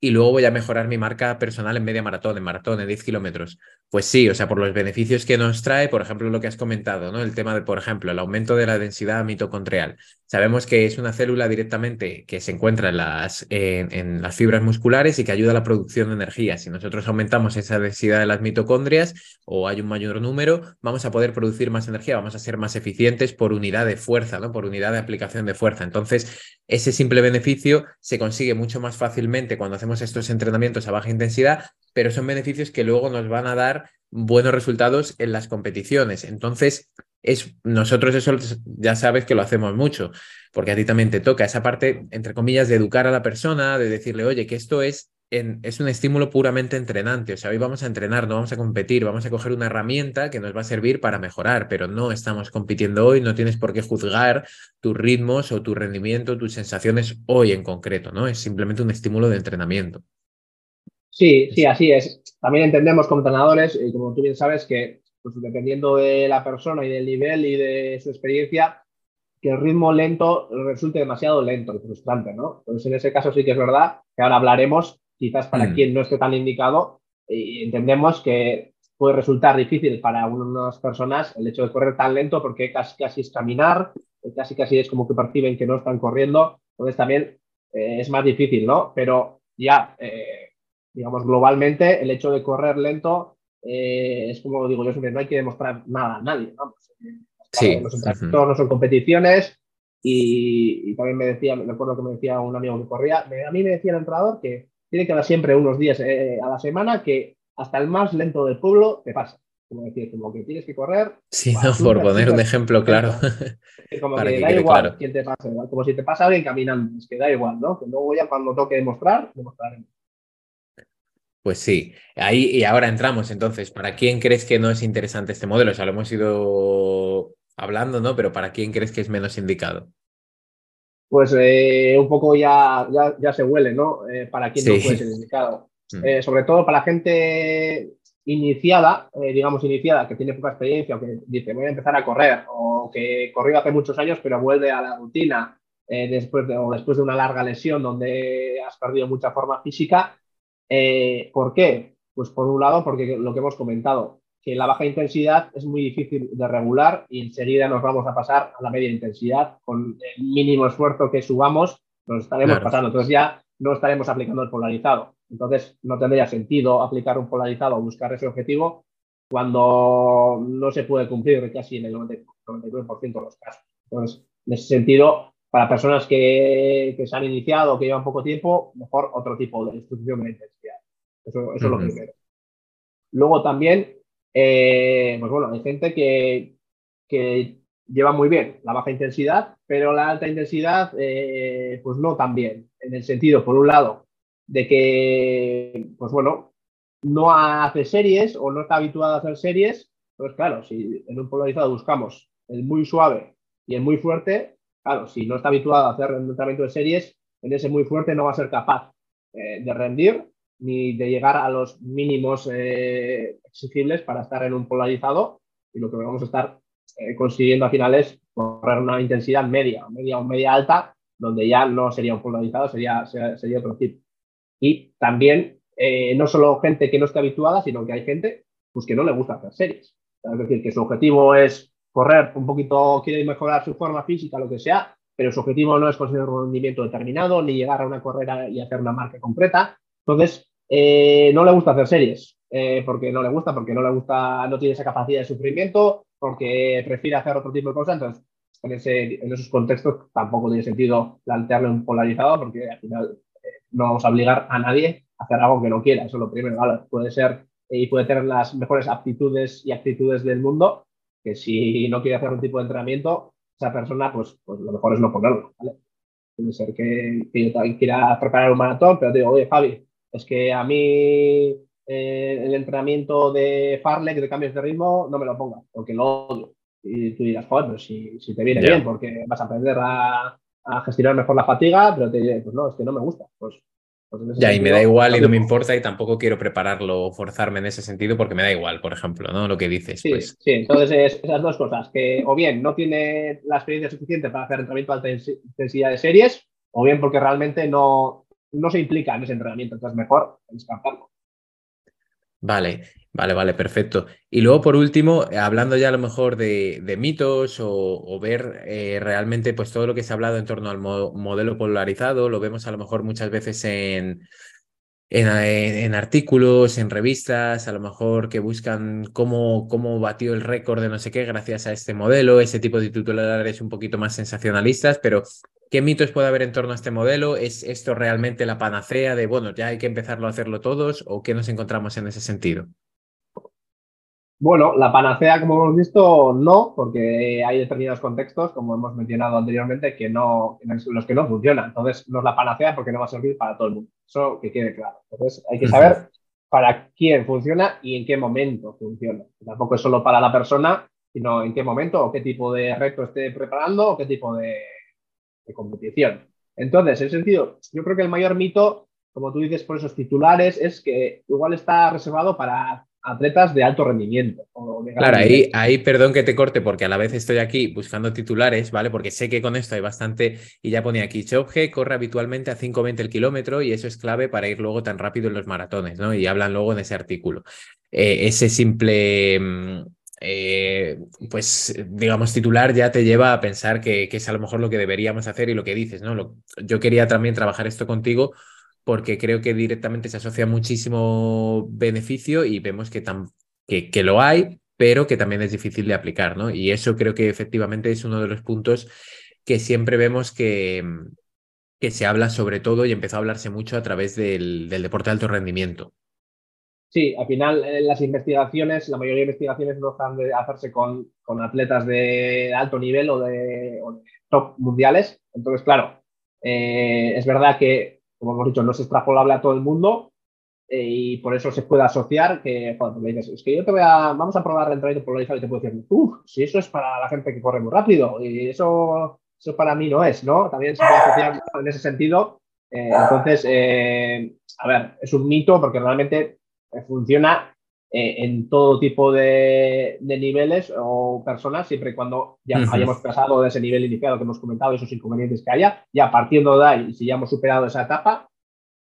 y luego voy a mejorar mi marca personal en media maratón, en maratón, en 10 kilómetros? Pues sí, o sea, por los beneficios que nos trae, por ejemplo, lo que has comentado, ¿no? El tema de, por ejemplo, el aumento de la densidad mitocondrial. Sabemos que es una célula directamente que se encuentra en las, en, las fibras musculares y que ayuda a la producción de energía. Si nosotros aumentamos esa densidad de las mitocondrias o hay un mayor número, vamos a poder producir más energía, vamos a ser más eficientes por unidad de fuerza, ¿no? Por unidad de aplicación de fuerza. Entonces, ese simple beneficio se consigue mucho más fácilmente cuando hacemos estos entrenamientos a baja intensidad, pero son beneficios que luego nos van a dar buenos resultados en las competiciones. Entonces, es, nosotros eso ya sabes que lo hacemos mucho, porque a ti también te toca esa parte, entre comillas, de educar a la persona, de decirle, oye, que esto es es un estímulo puramente entrenante. O sea, hoy vamos a entrenar, no vamos a competir, vamos a coger una herramienta que nos va a servir para mejorar, pero no estamos compitiendo hoy, no tienes por qué juzgar tus ritmos o tu rendimiento, tus sensaciones hoy en concreto, ¿no? Es simplemente un estímulo de entrenamiento. Sí, sí, así es. También entendemos como entrenadores, y como tú bien sabes, que pues, dependiendo de la persona y del nivel y de su experiencia, que el ritmo lento resulte demasiado lento y frustrante, ¿no? Entonces, en ese caso sí que es verdad que ahora hablaremos quizás para mm. quien no esté tan indicado, y entendemos que puede resultar difícil para unas personas el hecho de correr tan lento porque casi casi es caminar, casi casi es como que perciben que no están corriendo, entonces también eh, es más difícil, ¿no? Pero ya, eh, digamos, globalmente el hecho de correr lento eh, es como digo yo siempre, no hay que demostrar nada a nadie, vamos. Sí. No son, no son competiciones y, también me decía, me acuerdo que me decía un amigo que corría, a mí me decía el entrenador que tiene que dar siempre unos días eh, a la semana que hasta el más lento del pueblo te pasa. Como decir, como que tienes que correr. Sí, no, por poner un ejemplo claro. Como que, da igual quién te pasa, como si te pasa alguien caminando, es que da igual, ¿no? Que luego ya cuando toque demostrar, demostraremos. Pues sí, ahí y ahora entramos entonces. ¿Para quién crees que no es interesante este modelo? O sea, lo hemos ido hablando, ¿no? Pero ¿para quién crees que es menos indicado? Pues eh, un poco ya, ya, se huele, ¿no? Eh, para quien no puede ser indicado. Mm. Eh, sobre todo para la gente iniciada, digamos iniciada, que tiene poca experiencia o que dice voy a empezar a correr o que corrió hace muchos años pero vuelve a la rutina después, de, o después de una larga lesión donde has perdido mucha forma física. ¿Por qué? Pues por un lado porque lo que hemos comentado, que la baja intensidad es muy difícil de regular y enseguida nos vamos a pasar a la media intensidad. Con el mínimo esfuerzo que subamos, nos estaremos pasando. Entonces ya no estaremos aplicando el polarizado. Entonces no tendría sentido aplicar un polarizado o buscar ese objetivo cuando no se puede cumplir casi en el 99% de los casos. Entonces, en ese sentido, para personas que, que se han iniciado o que llevan poco tiempo, mejor otro tipo de distribución de intensidad. Eso, es lo primero. Luego también eh, pues bueno, hay gente que, lleva muy bien la baja intensidad, pero la alta intensidad, eh, pues no tan bien. En el sentido, por un lado, de que, pues bueno, no hace series o no está habituado a hacer series. Pues claro, si en un polarizado buscamos el muy suave y el muy fuerte, claro, si no está habituado a hacer un tratamiento de series, en ese muy fuerte no va a ser capaz eh, de rendir ni de llegar a los mínimos eh, exigibles para estar en un polarizado y lo que vamos a estar eh, consiguiendo al final es correr una intensidad media, media o media alta, donde ya no sería un polarizado, sería, sería, otro tipo. Y también eh, no solo gente que no esté habituada, sino que hay gente pues, que no le gusta hacer series. Es decir, que su objetivo es correr un poquito, quiere mejorar su forma física, lo que sea, pero su objetivo no es conseguir un rendimiento determinado, ni llegar a una carrera y hacer una marca concreta. Entonces, eh, no le gusta hacer series, eh, porque no le gusta, porque no le gusta, no tiene esa capacidad de sufrimiento, porque prefiere hacer otro tipo de cosas. Entonces, en, ese, en esos contextos tampoco tiene sentido plantearle un polarizado, porque al final eh, no vamos a obligar a nadie a hacer algo que no quiera. Eso es lo primero. Puede ser y puede tener las mejores aptitudes y actitudes del mundo, que si no quiere hacer un tipo de entrenamiento, esa persona, pues, pues lo mejor es no ponerlo. Puede ser que, que yo también quiera preparar un maratón, pero digo, oye, Javi, es que a mí eh, el entrenamiento de Farlek de cambios de ritmo no me lo pongas, porque lo odio. Y tú dirás, joder, pero si, te viene bien, porque vas a aprender a, gestionar mejor la fatiga, pero te diré, pues no, es que no me gusta. Pues, pues ya, y me da igual y no me importa y tampoco quiero prepararlo o forzarme en ese sentido porque me da igual, por ejemplo, ¿no? Lo que dices. Sí, pues. sí. entonces esas dos cosas, que o bien no tiene la experiencia suficiente para hacer entrenamiento de alta intensidad de series, o bien porque realmente no, no se implica en ese entrenamiento, entonces mejor descansarlo. Vale, vale, vale, perfecto. Y luego, por último, hablando ya a lo mejor de, mitos o, ver eh, realmente pues todo lo que se ha hablado en torno al modelo polarizado, lo vemos a lo mejor muchas veces en, en, artículos, en revistas, a lo mejor que buscan cómo, cómo batió el récord de no sé qué gracias a este modelo, ese tipo de titulares un poquito más sensacionalistas, pero ¿Qué mitos puede haber en torno a este modelo? ¿Es esto realmente la panacea de, bueno, ya hay que empezarlo a hacerlo todos? ¿O qué nos encontramos en ese sentido? Bueno, la panacea, como hemos visto, no, porque hay determinados contextos, como hemos mencionado anteriormente, que no, en los que no funciona. Entonces, no es la panacea porque no va a servir para todo el mundo. Eso que quede claro. Entonces, hay que saber para quién funciona y en qué momento funciona. Tampoco es solo para la persona, sino en qué momento o qué tipo de reto esté preparando o qué tipo de, de competición. Entonces, en ese sentido, yo creo que el mayor mito, como tú dices, por esos titulares, es que igual está reservado para atletas de alto rendimiento. claro, ahí, ahí perdón que te corte porque a la vez estoy aquí buscando titulares, ¿vale? Porque sé que con esto hay bastante, y ya ponía aquí, Chopge corre habitualmente a 5.20 el kilómetro y eso es clave para ir luego tan rápido en los maratones, ¿no? Y hablan luego en ese artículo. Eh, ese simple... Eh, pues digamos titular ya te lleva a pensar que, que, es a lo mejor lo que deberíamos hacer y lo que dices, ¿no? yo quería también trabajar esto contigo porque creo que directamente se asocia muchísimo beneficio y vemos que, que, lo hay, pero que también es difícil de aplicar, ¿no? Y eso creo que efectivamente es uno de los puntos que siempre vemos que, que se habla sobre todo y empezó a hablarse mucho a través del, deporte de alto rendimiento. Sí, al final eh, las investigaciones, la mayoría de investigaciones no están de hacerse con, con atletas de alto nivel o de, top mundiales. Entonces, claro, eh, es verdad que como hemos dicho, no es extrapolable a todo el mundo eh, y por eso se puede asociar que, cuando me dices, es que yo te voy a, vamos a probar el entrenamiento polarizado y te puedo decir, uff, si eso es para la gente que corre muy rápido y eso, eso para mí no es, ¿no? También se puede asociar en ese sentido. Eh, entonces, a ver, es un mito porque realmente funciona en todo tipo de, niveles o personas, siempre y cuando ya hayamos pasado de ese nivel iniciado que hemos comentado, esos inconvenientes que haya, ya partiendo de ahí, si ya hemos superado esa etapa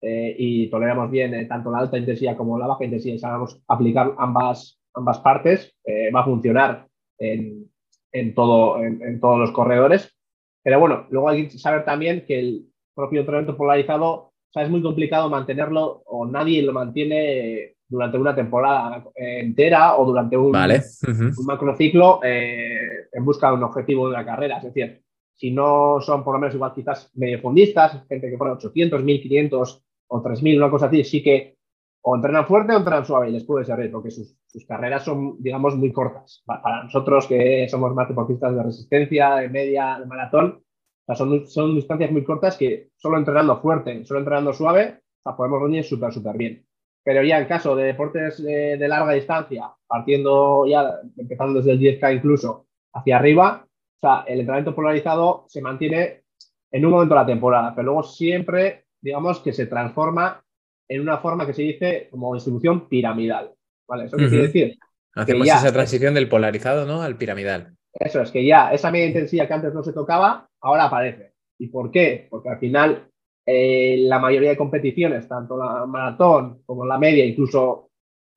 eh, y toleramos bien eh, tanto la alta intensidad como la baja intensidad y sabemos aplicar ambas, ambas partes, eh, va a funcionar en, en todo, en, todos los corredores. Pero bueno, luego hay que saber también que el propio entrenamiento polarizado o sea, es muy complicado mantenerlo o nadie lo mantiene durante una temporada entera o durante un, un macrociclo eh, en busca de un objetivo de una carrera. Es decir, si no son por lo menos igual quizás medio fondistas, gente que pone 800, 1500 o 3000, una cosa así, sí que o entrenan fuerte o entrenan suave y les puede servir porque sus, carreras son, digamos, muy cortas. Para nosotros que somos más deportistas de resistencia, de media, de maratón, son, son distancias muy cortas que solo entrenando fuerte, solo entrenando suave, podemos rendir súper, súper bien. Pero ya en caso de deportes de, larga distancia, partiendo ya, empezando desde el 10K incluso, hacia arriba, o sea, el entrenamiento polarizado se mantiene en un momento de la temporada, pero luego siempre, digamos, que se transforma en una forma que se dice como distribución piramidal. ¿Vale? ¿Eso qué quiere decir? Hacemos esa transición del polarizado ¿no? al piramidal. Eso es, que ya esa media intensidad que antes no se tocaba, ahora aparece. ¿Y por qué? Porque al final eh, la mayoría de competiciones, tanto la maratón como la media, incluso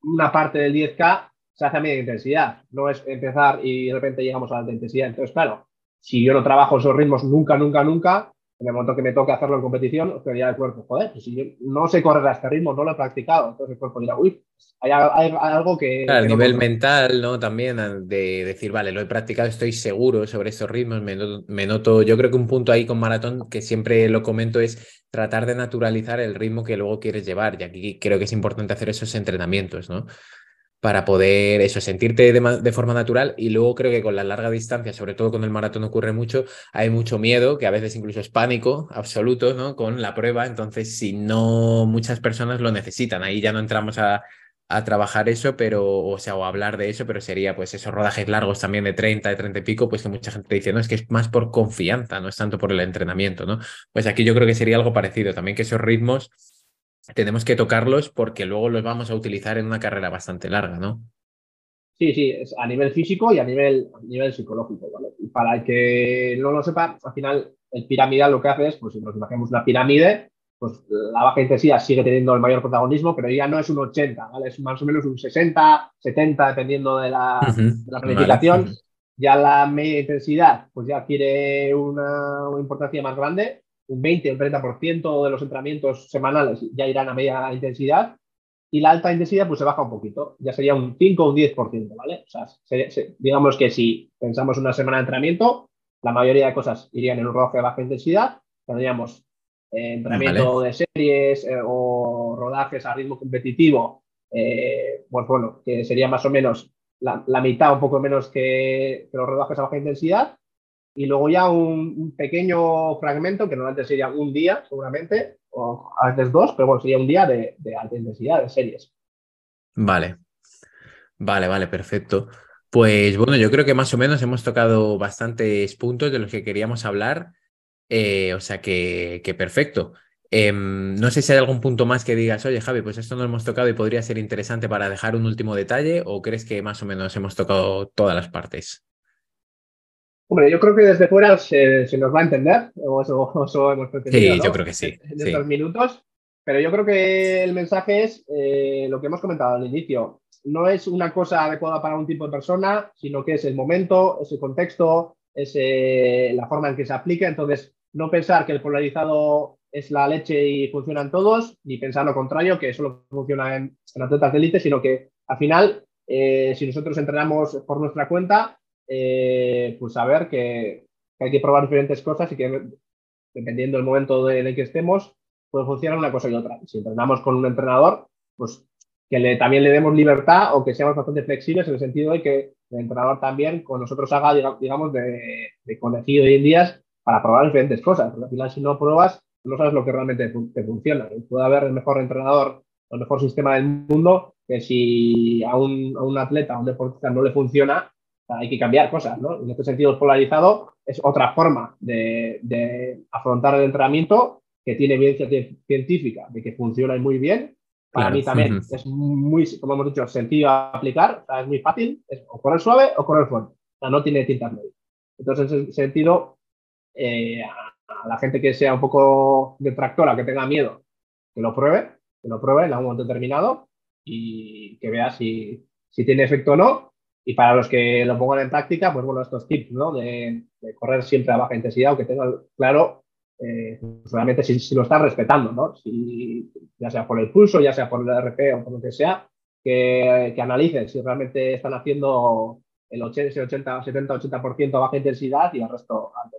una parte del 10K, se hace a media intensidad. No es empezar y de repente llegamos a la alta intensidad. Entonces, claro, si yo no trabajo esos ritmos nunca, nunca, nunca, en el momento que me toque hacerlo en competición, ya el cuerpo, joder, pues si yo no sé correr a este ritmo, no lo he practicado, entonces el cuerpo dirá, uy, hay, algo que... a nivel mental, ¿no? También de decir, vale, lo he practicado, estoy seguro sobre estos ritmos, me me noto, yo creo que un punto ahí con maratón que siempre lo comento es tratar de naturalizar el ritmo que luego quieres llevar, y aquí creo que es importante hacer esos entrenamientos, ¿no? Para poder eso, sentirte de, forma natural y luego creo que con la larga distancia, sobre todo con el maratón ocurre mucho, hay mucho miedo, que a veces incluso es pánico absoluto, ¿no? Con la prueba, entonces si no muchas personas lo necesitan, ahí ya no entramos a, a trabajar eso, pero, o sea, o hablar de eso, pero sería pues esos rodajes largos también de 30, de 30 y pico, pues que mucha gente dice, no, es que es más por confianza, no es tanto por el entrenamiento, ¿no? Pues aquí yo creo que sería algo parecido, también que esos ritmos tenemos que tocarlos porque luego los vamos a utilizar en una carrera bastante larga, ¿no? Sí, sí, es a nivel físico y a nivel, nivel psicológico, ¿vale? Y para el que no lo sepa, al final el piramidal lo que hace es, pues si nos imaginamos una pirámide, pues la baja intensidad sigue teniendo el mayor protagonismo, pero ya no es un 80, ¿vale? Es más o menos un 60, 70, dependiendo de la, planificación. Ya la media intensidad, pues ya adquiere una, una importancia más grande un 20 o un 30% de los entrenamientos semanales ya irán a media intensidad y la alta intensidad pues se baja un poquito, ya sería un 5 o un 10%, ¿vale? O sea, digamos que si pensamos una semana de entrenamiento, la mayoría de cosas irían en un rodaje de baja intensidad, tendríamos eh, entrenamiento de series eh, o rodajes a ritmo competitivo, eh, pues bueno, que sería más o menos la, mitad, un poco menos que, los rodajes a baja intensidad. Y luego ya un, pequeño fragmento, que normalmente sería un día, seguramente, o a veces dos, pero bueno, sería un día de, alta intensidad, de series. Vale, vale, vale, perfecto. Pues bueno, yo creo que más o menos hemos tocado bastantes puntos de los que queríamos hablar. Eh, o sea que, que perfecto. Em, no sé si hay algún punto más que digas, oye Javi, pues esto no lo hemos tocado y podría ser interesante para dejar un último detalle, o crees que más o menos hemos tocado todas las partes? Hombre, yo creo que desde fuera se, nos va a entender, o eso, hemos pretendido, Sí, yo creo que sí. En estos minutos, pero yo creo que el mensaje es eh, lo que hemos comentado al inicio. No es una cosa adecuada para un tipo de persona, sino que es el momento, es el contexto, es eh, la forma en que se aplica. Entonces, no pensar que el polarizado es la leche y funcionan todos, ni pensar lo contrario, que solo funciona en, atletas de élite, sino que al final, eh, si nosotros entrenamos por nuestra cuenta, eh, pues saber que, hay que probar diferentes cosas y que dependiendo del momento en el que estemos, puede funcionar una cosa y otra. Si entrenamos con un entrenador, pues que le, también le demos libertad o que seamos bastante flexibles en el sentido de que el entrenador también con nosotros haga, digamos, de, de conejillo de indias para probar diferentes cosas. Porque al final, si no pruebas, no sabes lo que realmente te funciona. Puede haber el mejor entrenador, el mejor sistema del mundo, que si a un, a un atleta, a un deportista no le funciona, hay que cambiar cosas, ¿no? En este sentido, el polarizado es otra forma de, de afrontar el entrenamiento que tiene evidencia científica de que funciona muy bien. Para mí también es muy, como hemos dicho, sencillo aplicar, es muy fácil, es o correr suave o correr fuerte, o sea, no tiene tintas medias. Entonces, en ese sentido, eh, a la gente que sea un poco detractora, que tenga miedo, que lo pruebe, que lo pruebe en algún momento determinado y que vea si, si tiene efecto o no. Y para los que lo pongan en práctica, pues bueno, estos tips, ¿no? De, correr siempre a baja intensidad, o que tengan claro eh, realmente si, lo están respetando, ¿no? Si, ya sea por el pulso, ya sea por el RP o por lo que sea, que, que analicen si realmente están haciendo el 80, 80 70, 80% a baja intensidad y el resto alta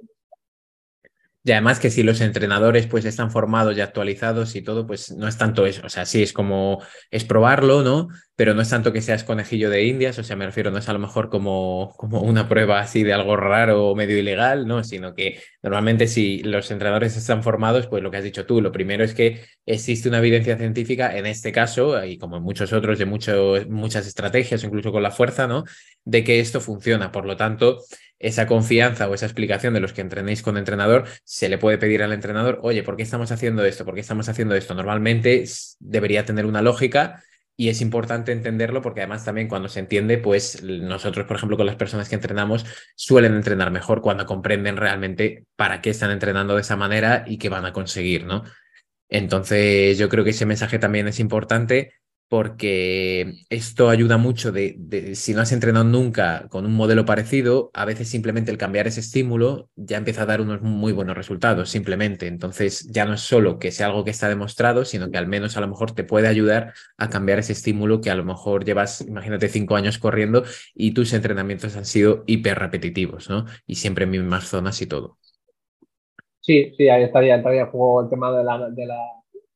y además que si los entrenadores pues están formados y actualizados y todo, pues no es tanto eso. O sea, sí es como, es probarlo, ¿no? Pero no es tanto que seas conejillo de indias, o sea, me refiero, no es a lo mejor como, como una prueba así de algo raro o medio ilegal, ¿no? Sino que normalmente si los entrenadores están formados, pues lo que has dicho tú, lo primero es que existe una evidencia científica, en este caso, y como en muchos otros, de muchas estrategias, incluso con la fuerza, ¿no? De que esto funciona. Por lo tanto, esa confianza o esa explicación de los que entrenéis con entrenador, se le puede pedir al entrenador, oye, ¿por qué estamos haciendo esto? ¿Por qué estamos haciendo esto? Normalmente debería tener una lógica y es importante entenderlo porque además también cuando se entiende, pues nosotros, por ejemplo, con las personas que entrenamos, suelen entrenar mejor cuando comprenden realmente para qué están entrenando de esa manera y qué van a conseguir, ¿no? Entonces, yo creo que ese mensaje también es importante porque esto ayuda mucho de, si no has entrenado nunca con un modelo parecido, a veces simplemente el cambiar ese estímulo ya empieza a dar unos muy buenos resultados, simplemente. Entonces ya no es solo que sea algo que está demostrado, sino que al menos a lo mejor te puede ayudar a cambiar ese estímulo que a lo mejor llevas, imagínate, cinco años corriendo y tus entrenamientos han sido hiper repetitivos, ¿no? Y siempre en mismas zonas y todo. Sí, sí, ahí estaría, entraría en juego el tema de la, de la,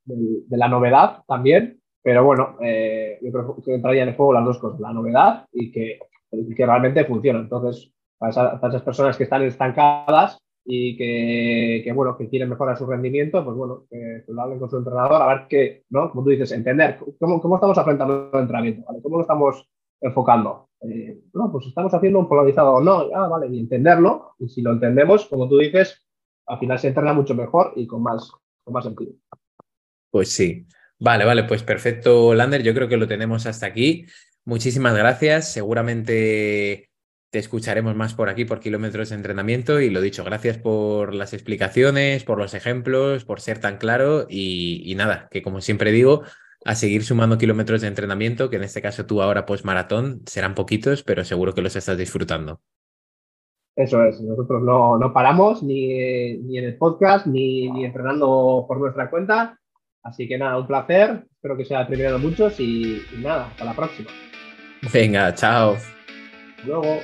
de la novedad también pero bueno, eh, yo creo que entraría en el juego las dos cosas, la novedad y que, que realmente funciona. Entonces, para, esas personas que están estancadas y que, bueno, que quieren mejorar su rendimiento, pues bueno, que, lo hablen con su entrenador, a ver qué, ¿no? Como tú dices, entender cómo, cómo estamos afrontando el entrenamiento, ¿vale? ¿Cómo lo estamos enfocando? Eh, no, pues estamos haciendo un polarizado no, ah, vale, y entenderlo, y si lo entendemos, como tú dices, al final se entrena mucho mejor y con más, con más sentido. Pues sí. Vale, vale, pues perfecto, Lander. Yo creo que lo tenemos hasta aquí. Muchísimas gracias. Seguramente te escucharemos más por aquí, por kilómetros de entrenamiento. Y lo dicho, gracias por las explicaciones, por los ejemplos, por ser tan claro. Y, nada, que como siempre digo, a seguir sumando kilómetros de entrenamiento, que en este caso tú ahora, pues maratón, serán poquitos, pero seguro que los estás disfrutando. Eso es, nosotros no, no paramos ni, ni en el podcast, ni, ni entrenando por nuestra cuenta Así que nada, un placer. Espero que sea el primero de muchos y, y nada, hasta la próxima. Venga, chao. luego.